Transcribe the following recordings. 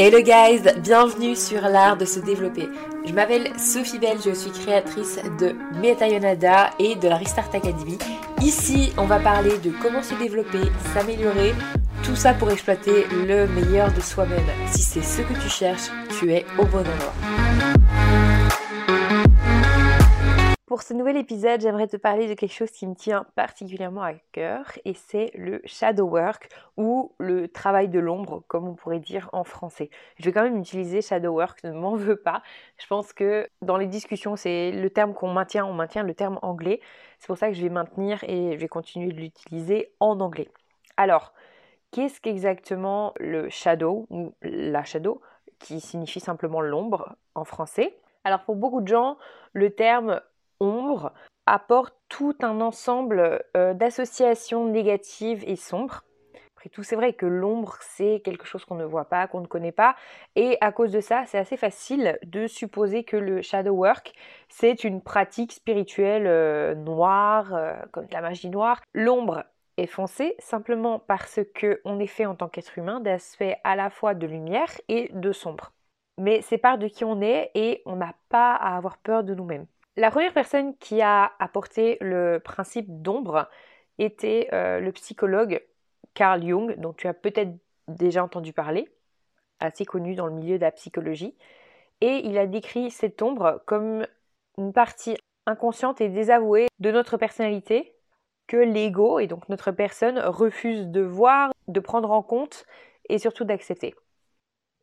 Hello guys, bienvenue sur l'art de se développer. Je m'appelle Sophie Belle, je suis créatrice de Metayonada et de la Restart Academy. Ici, on va parler de comment se développer, s'améliorer, tout ça pour exploiter le meilleur de soi-même. Si c'est ce que tu cherches, tu es au bon endroit. Ce nouvel épisode, j'aimerais te parler de quelque chose qui me tient particulièrement à cœur et c'est le shadow work ou le travail de l'ombre, comme on pourrait dire en français. Je vais quand même utiliser shadow work, ne m'en veux pas. Je pense que dans les discussions, c'est le terme qu'on maintient, on maintient le terme anglais. C'est pour ça que je vais maintenir et je vais continuer de l'utiliser en anglais. Alors, qu'est-ce qu'exactement le shadow ou la shadow qui signifie simplement l'ombre en français? Alors pour beaucoup de gens, le terme ombre apporte tout un ensemble euh, d'associations négatives et sombres. Après tout, c'est vrai que l'ombre, c'est quelque chose qu'on ne voit pas, qu'on ne connaît pas. Et à cause de ça, c'est assez facile de supposer que le shadow work, c'est une pratique spirituelle euh, noire, euh, comme de la magie noire. L'ombre est foncée simplement parce qu'on est fait en tant qu'être humain d'aspects à la fois de lumière et de sombre. Mais c'est part de qui on est et on n'a pas à avoir peur de nous-mêmes. La première personne qui a apporté le principe d'ombre était euh, le psychologue Carl Jung, dont tu as peut-être déjà entendu parler, assez connu dans le milieu de la psychologie. Et il a décrit cette ombre comme une partie inconsciente et désavouée de notre personnalité que l'ego et donc notre personne refuse de voir, de prendre en compte et surtout d'accepter.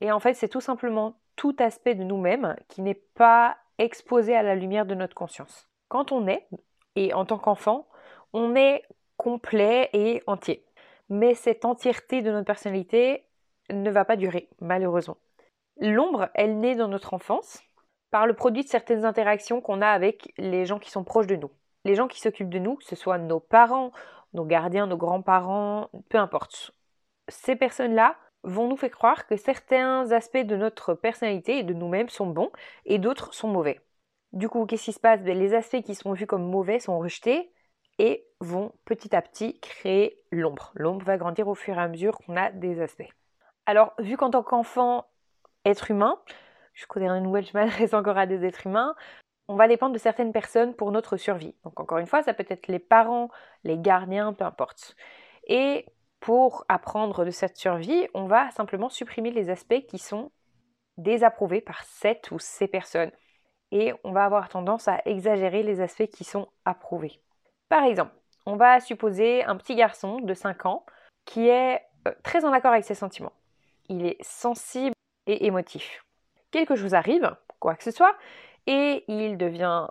Et en fait, c'est tout simplement tout aspect de nous-mêmes qui n'est pas exposé à la lumière de notre conscience. Quand on est, et en tant qu'enfant, on est complet et entier. Mais cette entièreté de notre personnalité ne va pas durer, malheureusement. L'ombre, elle naît dans notre enfance par le produit de certaines interactions qu'on a avec les gens qui sont proches de nous. Les gens qui s'occupent de nous, que ce soit nos parents, nos gardiens, nos grands-parents, peu importe. Ces personnes-là vont nous faire croire que certains aspects de notre personnalité et de nous-mêmes sont bons et d'autres sont mauvais. Du coup, qu'est-ce qui se passe? Ben, Les aspects qui sont vus comme mauvais sont rejetés et vont petit à petit créer l'ombre. L'ombre va grandir au fur et à mesure qu'on a des aspects. Alors, vu qu'en tant qu'enfant, être humain, jusqu'au dernier nouvelle, je m'adresse encore à des êtres humains, on va dépendre de certaines personnes pour notre survie. Donc encore une fois, ça peut être les parents, les gardiens, peu importe. Et pour apprendre de cette survie, on va simplement supprimer les aspects qui sont désapprouvés par cette ou ces personnes. Et on va avoir tendance à exagérer les aspects qui sont approuvés. Par exemple, on va supposer un petit garçon de 5 ans qui est euh, très en accord avec ses sentiments. Il est sensible et émotif. Quelque chose arrive, quoi que ce soit, et il devient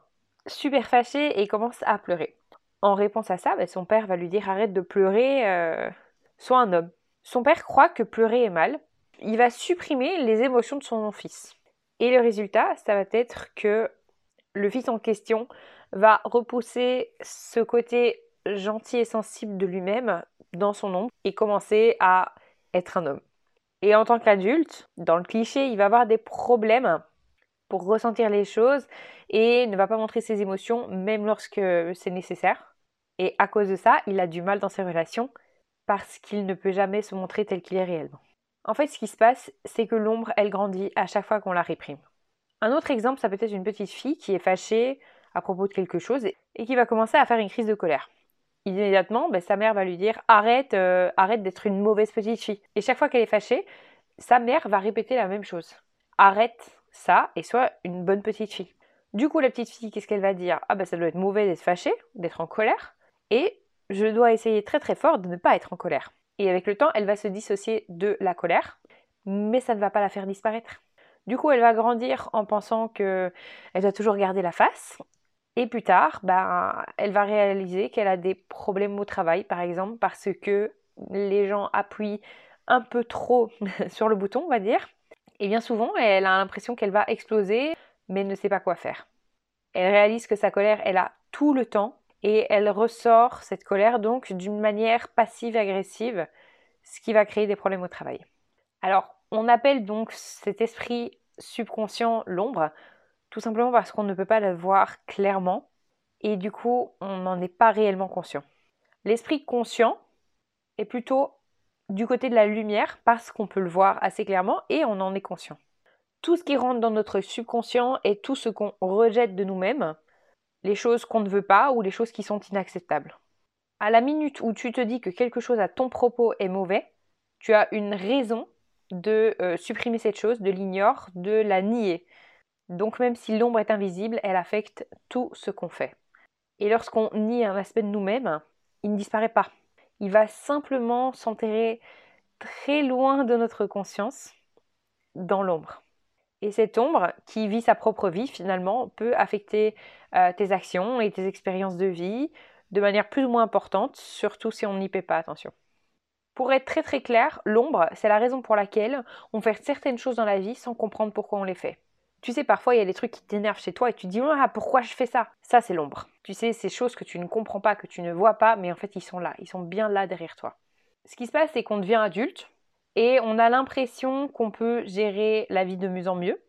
super fâché et commence à pleurer. En réponse à ça, ben, son père va lui dire arrête de pleurer, euh, soit un homme. Son père croit que pleurer est mal. Il va supprimer les émotions de son fils. Et le résultat, ça va être que le fils en question va repousser ce côté gentil et sensible de lui-même dans son ombre et commencer à être un homme. Et en tant qu'adulte, dans le cliché, il va avoir des problèmes pour ressentir les choses et ne va pas montrer ses émotions même lorsque c'est nécessaire. Et à cause de ça, il a du mal dans ses relations parce qu'il ne peut jamais se montrer tel qu'il est réellement. En fait, ce qui se passe, c'est que l'ombre, elle grandit à chaque fois qu'on la réprime. Un autre exemple, ça peut être une petite fille qui est fâchée à propos de quelque chose et qui va commencer à faire une crise de colère. Immédiatement, ben, sa mère va lui dire arrête, euh, arrête d'être une mauvaise petite fille. Et chaque fois qu'elle est fâchée, sa mère va répéter la même chose. Arrête ça et sois une bonne petite fille. Du coup, la petite fille, qu'est-ce qu'elle va dire? Ah ben ça doit être mauvais d'être fâchée, d'être en colère. Et je dois essayer très très fort de ne pas être en colère. Et avec le temps, elle va se dissocier de la colère, mais ça ne va pas la faire disparaître. Du coup, elle va grandir en pensant qu'elle doit toujours garder la face. Et plus tard, ben, elle va réaliser qu'elle a des problèmes au travail, par exemple, parce que les gens appuient un peu trop sur le bouton, on va dire. Et bien souvent, elle a l'impression qu'elle va exploser, mais ne sait pas quoi faire. Elle réalise que sa colère, elle a tout le temps et elle ressort cette colère donc d'une manière passive-agressive, ce qui va créer des problèmes au travail. Alors, on appelle donc cet esprit subconscient l'ombre, tout simplement parce qu'on ne peut pas le voir clairement et du coup, on n'en est pas réellement conscient. L'esprit conscient est plutôt du côté de la lumière parce qu'on peut le voir assez clairement et on en est conscient. Tout ce qui rentre dans notre subconscient est tout ce qu'on rejette de nous-mêmes, les choses qu'on ne veut pas ou les choses qui sont inacceptables. À la minute où tu te dis que quelque chose à ton propos est mauvais, tu as une raison de euh, supprimer cette chose, de l'ignorer, de la nier. Donc même si l'ombre est invisible, elle affecte tout ce qu'on fait. Et lorsqu'on nie un aspect de nous-mêmes, il ne disparaît pas. Il va simplement s'enterrer très loin de notre conscience, dans l'ombre. Et cette ombre, qui vit sa propre vie finalement, peut affecter euh, tes actions et tes expériences de vie de manière plus ou moins importante, surtout si on n'y paie pas attention. Pour être très très clair, l'ombre, c'est la raison pour laquelle on fait certaines choses dans la vie sans comprendre pourquoi on les fait. Tu sais, parfois, il y a des trucs qui t'énervent chez toi et tu te dis ah, pourquoi je fais ça? Ça, c'est l'ombre. Tu sais, ces choses que tu ne comprends pas, que tu ne vois pas, mais en fait, ils sont là. Ils sont bien là derrière toi. Ce qui se passe, c'est qu'on devient adulte et on a l'impression qu'on peut gérer la vie de mieux en mieux.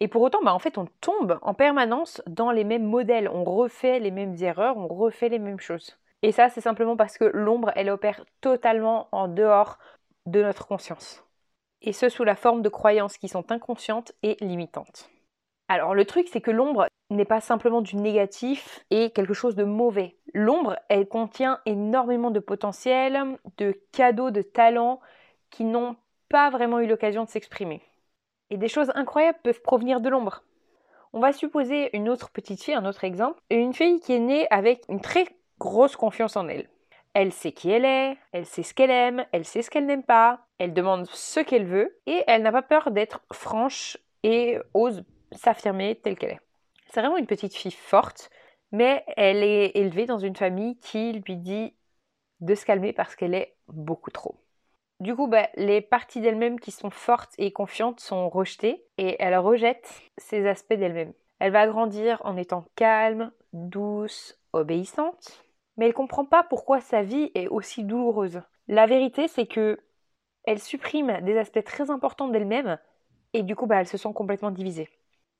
Et pour autant, bah, en fait, on tombe en permanence dans les mêmes modèles. On refait les mêmes erreurs, on refait les mêmes choses. Et ça, c'est simplement parce que l'ombre, elle opère totalement en dehors de notre conscience. Et ce, sous la forme de croyances qui sont inconscientes et limitantes. Alors le truc, c'est que l'ombre n'est pas simplement du négatif et quelque chose de mauvais. L'ombre, elle contient énormément de potentiel, de cadeaux, de talents qui n'ont pas vraiment eu l'occasion de s'exprimer. Et des choses incroyables peuvent provenir de l'ombre. On va supposer une autre petite fille, un autre exemple, une fille qui est née avec une très grosse confiance en elle. Elle sait qui elle est, elle sait ce qu'elle aime, elle sait ce qu'elle n'aime pas, elle demande ce qu'elle veut et elle n'a pas peur d'être franche et ose s'affirmer telle qu'elle est. C'est vraiment une petite fille forte, mais elle est élevée dans une famille qui lui dit de se calmer parce qu'elle est beaucoup trop. Du coup, bah, les parties d'elle-même qui sont fortes et confiantes sont rejetées et elle rejette ces aspects d'elle-même. Elle va grandir en étant calme, douce, obéissante, mais elle comprend pas pourquoi sa vie est aussi douloureuse. La vérité, c'est que elle supprime des aspects très importants d'elle-même et du coup, bah, elle se sent complètement divisée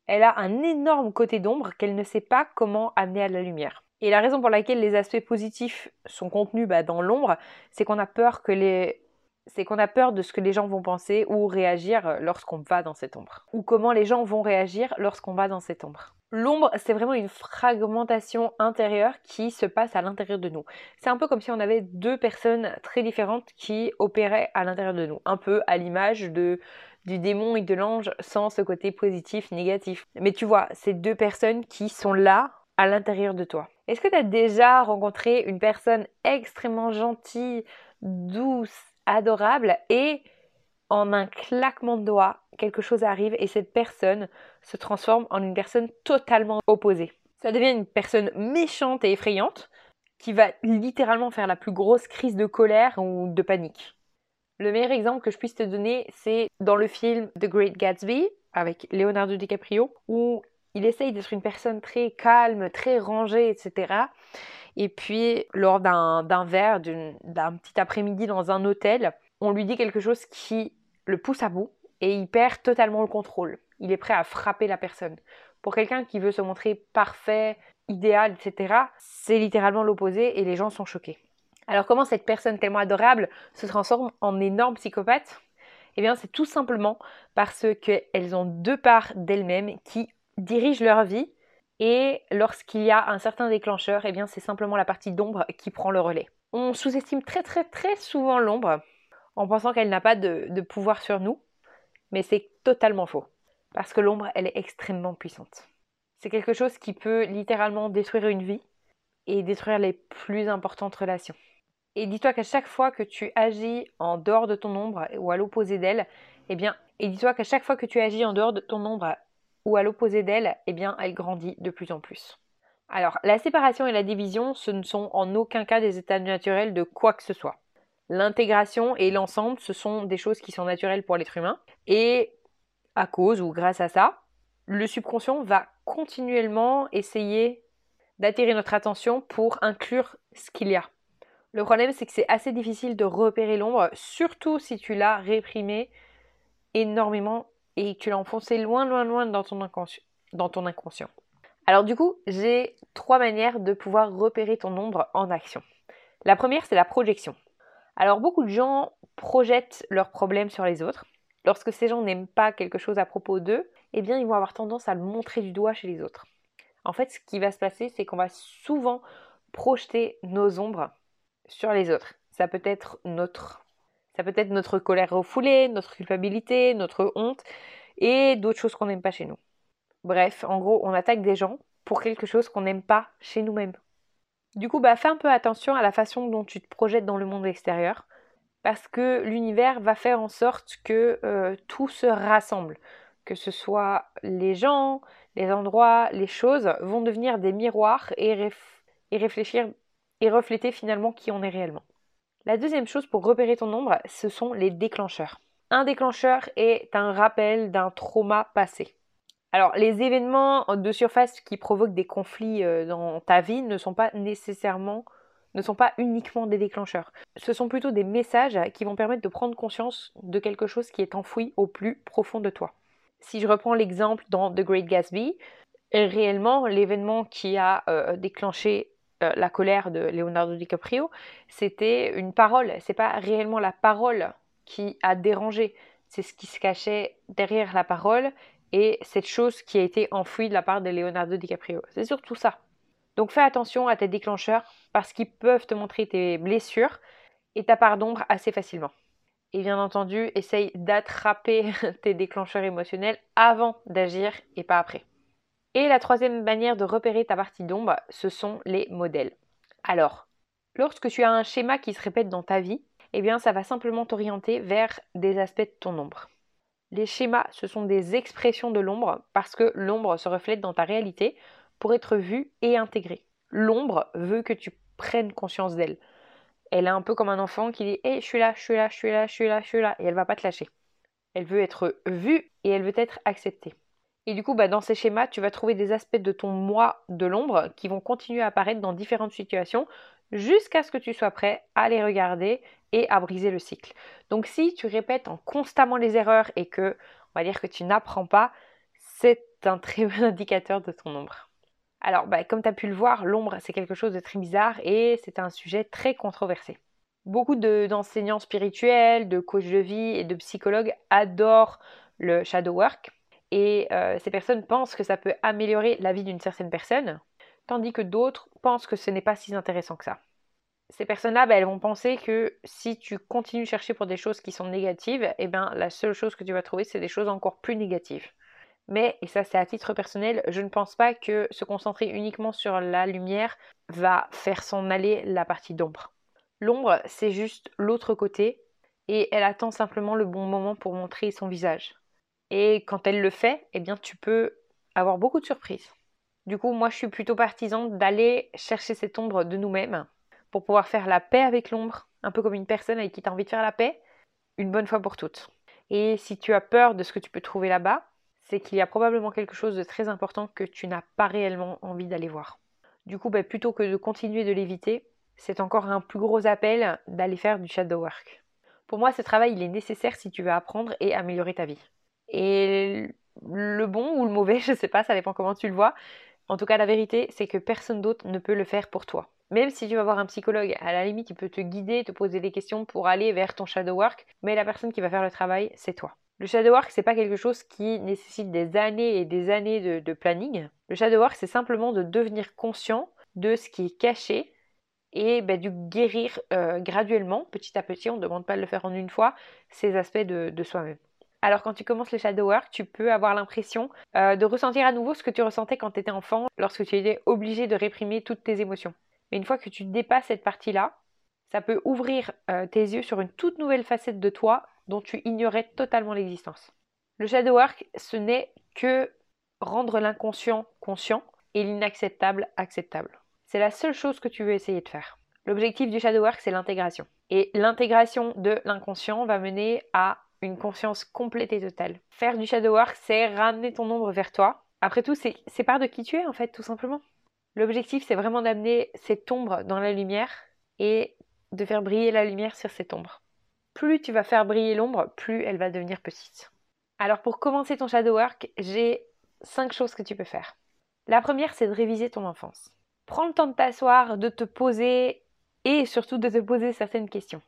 elle a un énorme côté d'ombre qu'elle ne sait pas comment amener à la lumière. Et la raison pour laquelle les aspects positifs sont contenus bah, dans l'ombre, c'est qu'on a peur que les c'est qu'on a peur de ce que les gens vont penser ou réagir lorsqu'on va dans cette ombre. Ou comment les gens vont réagir lorsqu'on va dans cette ombre. L'ombre, c'est vraiment une fragmentation intérieure qui se passe à l'intérieur de nous. C'est un peu comme si on avait deux personnes très différentes qui opéraient à l'intérieur de nous. Un peu à l'image du démon et de l'ange sans ce côté positif, négatif. Mais tu vois, c'est deux personnes qui sont là à l'intérieur de toi. Est-ce que tu as déjà rencontré une personne extrêmement gentille, douce, adorable et en un claquement de doigts, quelque chose arrive et cette personne se transforme en une personne totalement opposée. Ça devient une personne méchante et effrayante qui va littéralement faire la plus grosse crise de colère ou de panique. Le meilleur exemple que je puisse te donner, c'est dans le film The Great Gatsby avec Leonardo DiCaprio, où il essaye d'être une personne très calme, très rangée, etc. Et puis, lors d'un verre, d'un petit après-midi dans un hôtel, on lui dit quelque chose qui le pousse à bout et il perd totalement le contrôle. Il est prêt à frapper la personne. Pour quelqu'un qui veut se montrer parfait, idéal, etc., c'est littéralement l'opposé et les gens sont choqués. Alors comment cette personne tellement adorable se transforme en énorme psychopathe? Eh bien c'est tout simplement parce qu'elles ont deux parts d'elles-mêmes qui dirigent leur vie et lorsqu'il y a un certain déclencheur, eh bien c'est simplement la partie d'ombre qui prend le relais. On sous-estime très très très souvent l'ombre en pensant qu'elle n'a pas de, pouvoir sur nous, mais c'est totalement faux. Parce que l'ombre, elle est extrêmement puissante. C'est quelque chose qui peut littéralement détruire une vie et détruire les plus importantes relations. Et dis-toi qu'à chaque fois que tu agis en dehors de ton ombre ou à l'opposé d'elle, eh bien, et dis-toi qu'à chaque fois que tu agis en dehors de ton ombre ou à l'opposé d'elle, eh bien, elle grandit de plus en plus. Alors, la séparation et la division, ce ne sont en aucun cas des états naturels de quoi que ce soit. L'intégration et l'ensemble, ce sont des choses qui sont naturelles pour l'être humain. Et à cause ou grâce à ça, le subconscient va continuellement essayer d'attirer notre attention pour inclure ce qu'il y a. Le problème, c'est que c'est assez difficile de repérer l'ombre, surtout si tu l'as réprimé énormément et tu l'as enfoncé loin, loin, loin dans ton, inconscient, dans ton inconscient. Alors du coup, j'ai trois manières de pouvoir repérer ton ombre en action. La première, c'est la projection. Alors beaucoup de gens projettent leurs problèmes sur les autres. Lorsque ces gens n'aiment pas quelque chose à propos d'eux, eh bien ils vont avoir tendance à le montrer du doigt chez les autres. En fait, ce qui va se passer, c'est qu'on va souvent projeter nos ombres sur les autres. Ça peut être notre ça peut être notre colère refoulée, notre culpabilité, notre honte et d'autres choses qu'on n'aime pas chez nous. Bref, en gros, on attaque des gens pour quelque chose qu'on n'aime pas chez nous-mêmes. Du coup, bah, fais un peu attention à la façon dont tu te projettes dans le monde extérieur, parce que l'univers va faire en sorte que euh, tout se rassemble, que ce soit les gens, les endroits, les choses, vont devenir des miroirs et, et réfléchir et refléter finalement qui on est réellement. La deuxième chose pour repérer ton ombre, ce sont les déclencheurs. Un déclencheur est un rappel d'un trauma passé. Alors, les événements de surface qui provoquent des conflits euh, dans ta vie ne sont pas nécessairement, ne sont pas uniquement des déclencheurs. Ce sont plutôt des messages qui vont permettre de prendre conscience de quelque chose qui est enfoui au plus profond de toi. Si je reprends l'exemple dans The Great Gatsby, réellement, l'événement qui a euh, déclenché euh, la colère de Leonardo DiCaprio, c'était une parole. C'est pas réellement la parole qui a dérangé, c'est ce qui se cachait derrière la parole et cette chose qui a été enfouie de la part de Leonardo DiCaprio. C'est surtout ça. Donc fais attention à tes déclencheurs parce qu'ils peuvent te montrer tes blessures et ta part d'ombre assez facilement. Et bien entendu, essaye d'attraper tes déclencheurs émotionnels avant d'agir et pas après. Et la troisième manière de repérer ta partie d'ombre, ce sont les modèles. Alors, lorsque tu as un schéma qui se répète dans ta vie, eh bien ça va simplement t'orienter vers des aspects de ton ombre. Les schémas, ce sont des expressions de l'ombre parce que l'ombre se reflète dans ta réalité pour être vue et intégrée. L'ombre veut que tu prennes conscience d'elle. Elle est un peu comme un enfant qui dit Hé, je suis là, je suis là, je suis là, je suis là, je suis là, et elle va pas te lâcher. Elle veut être vue et elle veut être acceptée. Et du coup, bah, dans ces schémas, tu vas trouver des aspects de ton moi de l'ombre qui vont continuer à apparaître dans différentes situations jusqu'à ce que tu sois prêt à les regarder et à briser le cycle. Donc si tu répètes en constamment les erreurs et que, on va dire que tu n'apprends pas, c'est un très bon indicateur de ton ombre. Alors, bah, comme tu as pu le voir, l'ombre, c'est quelque chose de très bizarre et c'est un sujet très controversé. Beaucoup d'enseignants spirituels, de coachs de vie et de psychologues adorent le shadow work et euh, ces personnes pensent que ça peut améliorer la vie d'une certaine personne, tandis que d'autres pensent que ce n'est pas si intéressant que ça. Ces personnes-là, bah, elles vont penser que si tu continues de chercher pour des choses qui sont négatives, eh ben, la seule chose que tu vas trouver, c'est des choses encore plus négatives. Mais, et ça c'est à titre personnel, je ne pense pas que se concentrer uniquement sur la lumière va faire s'en aller la partie d'ombre. L'ombre, c'est juste l'autre côté, et elle attend simplement le bon moment pour montrer son visage. Et quand elle le fait, eh bien tu peux avoir beaucoup de surprises. Du coup, moi je suis plutôt partisan d'aller chercher cette ombre de nous-mêmes pour pouvoir faire la paix avec l'ombre, un peu comme une personne avec qui tu as envie de faire la paix, une bonne fois pour toutes. Et si tu as peur de ce que tu peux trouver là-bas, c'est qu'il y a probablement quelque chose de très important que tu n'as pas réellement envie d'aller voir. Du coup, bah, plutôt que de continuer de l'éviter, c'est encore un plus gros appel d'aller faire du shadow work. Pour moi, ce travail, il est nécessaire si tu veux apprendre et améliorer ta vie. Et le bon ou le mauvais, je sais pas, ça dépend comment tu le vois. En tout cas, la vérité, c'est que personne d'autre ne peut le faire pour toi. Même si tu vas voir un psychologue, à la limite, il peut te guider, te poser des questions pour aller vers ton shadow work, mais la personne qui va faire le travail, c'est toi. Le shadow work, c'est pas quelque chose qui nécessite des années et des années de, planning. Le shadow work, c'est simplement de devenir conscient de ce qui est caché et ben, du guérir euh, graduellement, petit à petit. On ne demande pas de le faire en une fois, ces aspects de soi-même. Alors quand tu commences le shadow work, tu peux avoir l'impression euh, de ressentir à nouveau ce que tu ressentais quand tu étais enfant, lorsque tu étais obligé de réprimer toutes tes émotions. Mais une fois que tu dépasses cette partie-là, ça peut ouvrir euh, tes yeux sur une toute nouvelle facette de toi dont tu ignorais totalement l'existence. Le shadow work, ce n'est que rendre l'inconscient conscient et l'inacceptable acceptable. C'est la seule chose que tu veux essayer de faire. L'objectif du shadow work, c'est l'intégration. Et l'intégration de l'inconscient va mener à une conscience complète et totale. Faire du shadow work, c'est ramener ton ombre vers toi. Après tout, c'est part de qui tu es en fait, tout simplement. L'objectif, c'est vraiment d'amener cette ombre dans la lumière et de faire briller la lumière sur cette ombre. Plus tu vas faire briller l'ombre, plus elle va devenir petite. Alors pour commencer ton shadow work, j'ai cinq choses que tu peux faire. La première, c'est de réviser ton enfance. Prends le temps de t'asseoir, de te poser et surtout de te poser certaines questions.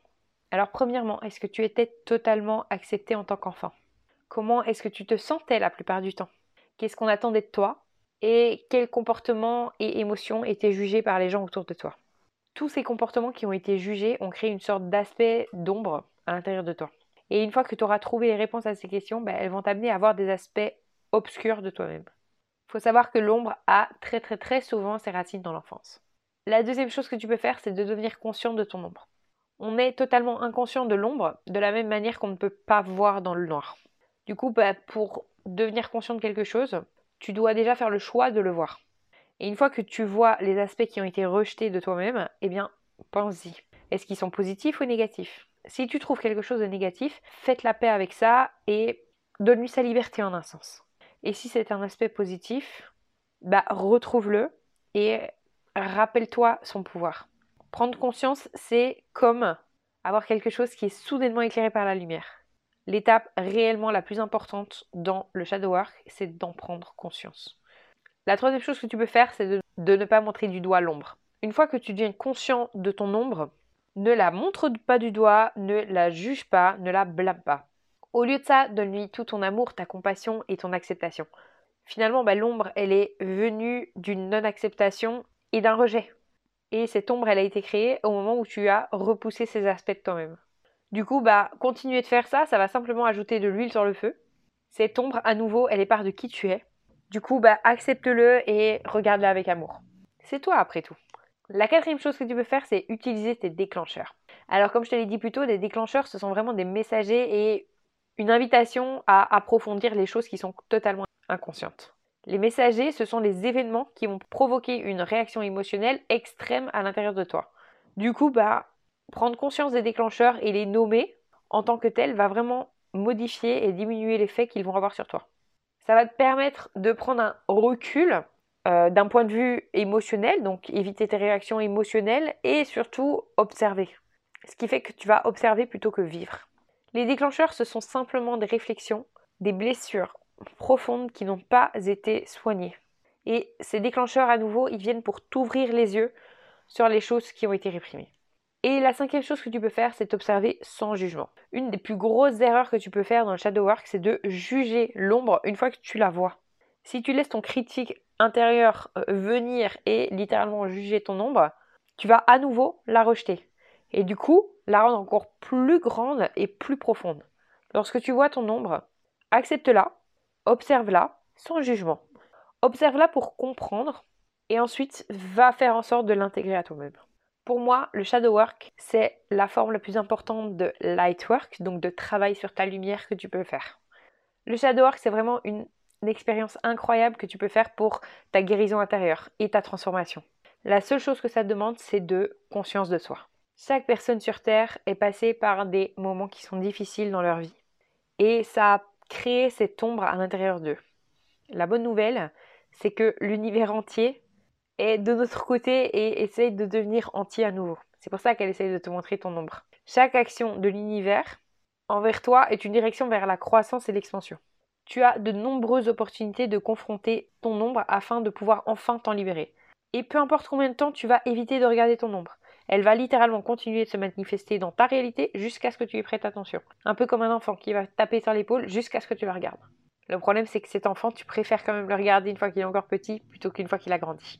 Alors premièrement, est-ce que tu étais totalement accepté en tant qu'enfant? Comment est-ce que tu te sentais la plupart du temps? Qu'est-ce qu'on attendait de toi? Et quels comportements et émotions étaient jugés par les gens autour de toi? Tous ces comportements qui ont été jugés ont créé une sorte d'aspect d'ombre à l'intérieur de toi. Et une fois que tu auras trouvé les réponses à ces questions, ben, elles vont t'amener à voir des aspects obscurs de toi-même. Il faut savoir que l'ombre a très très très souvent ses racines dans l'enfance. La deuxième chose que tu peux faire, c'est de devenir conscient de ton ombre. On est totalement inconscient de l'ombre, de la même manière qu'on ne peut pas voir dans le noir. Du coup, ben, pour devenir conscient de quelque chose, tu dois déjà faire le choix de le voir. Et une fois que tu vois les aspects qui ont été rejetés de toi-même, eh bien, pense-y. Est-ce qu'ils sont positifs ou négatifs? Si tu trouves quelque chose de négatif, faites la paix avec ça et donne-lui sa liberté en un sens. Et si c'est un aspect positif, bah retrouve-le et rappelle-toi son pouvoir. Prendre conscience, c'est comme avoir quelque chose qui est soudainement éclairé par la lumière. L'étape réellement la plus importante dans le shadow work, c'est d'en prendre conscience. La troisième chose que tu peux faire, c'est de, ne pas montrer du doigt l'ombre. Une fois que tu deviens conscient de ton ombre, ne la montre pas du doigt, ne la juge pas, ne la blâme pas. Au lieu de ça, donne-lui tout ton amour, ta compassion et ton acceptation. Finalement, bah, l'ombre, elle est venue d'une non-acceptation et d'un rejet. Et cette ombre, elle a été créée au moment où tu as repoussé ces aspects de toi-même. Du coup, bah, continuer de faire ça, ça va simplement ajouter de l'huile sur le feu. Cette ombre, à nouveau, elle est part de qui tu es. Du coup, bah, accepte-le et regarde-la avec amour. C'est toi après tout. La quatrième chose que tu peux faire, c'est utiliser tes déclencheurs. Alors comme je te l'ai dit plus tôt, des déclencheurs, ce sont vraiment des messagers et une invitation à approfondir les choses qui sont totalement inconscientes. Les messagers, ce sont les événements qui vont provoquer une réaction émotionnelle extrême à l'intérieur de toi. Du coup, bah, prendre conscience des déclencheurs et les nommer en tant que tels va vraiment modifier et diminuer l'effet qu'ils vont avoir sur toi. Ça va te permettre de prendre un recul euh, d'un point de vue émotionnel, donc éviter tes réactions émotionnelles et surtout observer. Ce qui fait que tu vas observer plutôt que vivre. Les déclencheurs, ce sont simplement des réflexions, des blessures profondes qui n'ont pas été soignées. Et ces déclencheurs, à nouveau, ils viennent pour t'ouvrir les yeux sur les choses qui ont été réprimées. Et la cinquième chose que tu peux faire, c'est observer sans jugement. Une des plus grosses erreurs que tu peux faire dans le shadow work, c'est de juger l'ombre une fois que tu la vois. Si tu laisses ton critique intérieur euh, venir et littéralement juger ton ombre, tu vas à nouveau la rejeter. Et du coup, la rendre encore plus grande et plus profonde. Lorsque tu vois ton ombre, accepte-la, observe-la sans jugement. Observe-la pour comprendre et ensuite va faire en sorte de l'intégrer à toi-même. Pour moi, le shadow work, c'est la forme la plus importante de light work, donc de travail sur ta lumière que tu peux faire. Le shadow work, c'est vraiment une expérience incroyable que tu peux faire pour ta guérison intérieure et ta transformation. La seule chose que ça demande, c'est de conscience de soi. Chaque personne sur Terre est passée par des moments qui sont difficiles dans leur vie. Et ça a créé cette ombre à l'intérieur d'eux. La bonne nouvelle, c'est que l'univers entier est de notre côté et essaye de devenir entier à nouveau. C'est pour ça qu'elle essaye de te montrer ton ombre. Chaque action de l'univers envers toi est une direction vers la croissance et l'expansion tu as de nombreuses opportunités de confronter ton ombre afin de pouvoir enfin t'en libérer. Et peu importe combien de temps tu vas éviter de regarder ton ombre, elle va littéralement continuer de se manifester dans ta réalité jusqu'à ce que tu y prêtes attention. Un peu comme un enfant qui va taper sur l'épaule jusqu'à ce que tu le regardes. Le problème c'est que cet enfant, tu préfères quand même le regarder une fois qu'il est encore petit plutôt qu'une fois qu'il a grandi.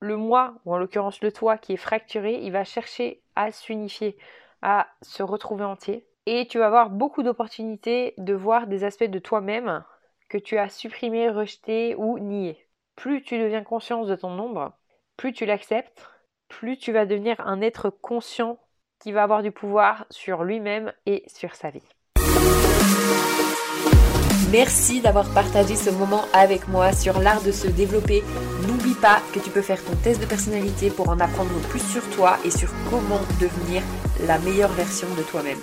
Le moi, ou en l'occurrence le toi qui est fracturé, il va chercher à s'unifier, à se retrouver entier, et tu vas avoir beaucoup d'opportunités de voir des aspects de toi-même que tu as supprimés, rejetés ou niés. Plus tu deviens conscience de ton ombre, plus tu l'acceptes, plus tu vas devenir un être conscient qui va avoir du pouvoir sur lui-même et sur sa vie. Merci d'avoir partagé ce moment avec moi sur l'art de se développer. N'oublie pas que tu peux faire ton test de personnalité pour en apprendre plus sur toi et sur comment devenir la meilleure version de toi-même.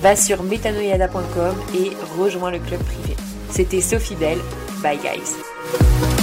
Va sur metanoyada.com et rejoins le club privé. C'était Sophie Bell. Bye guys.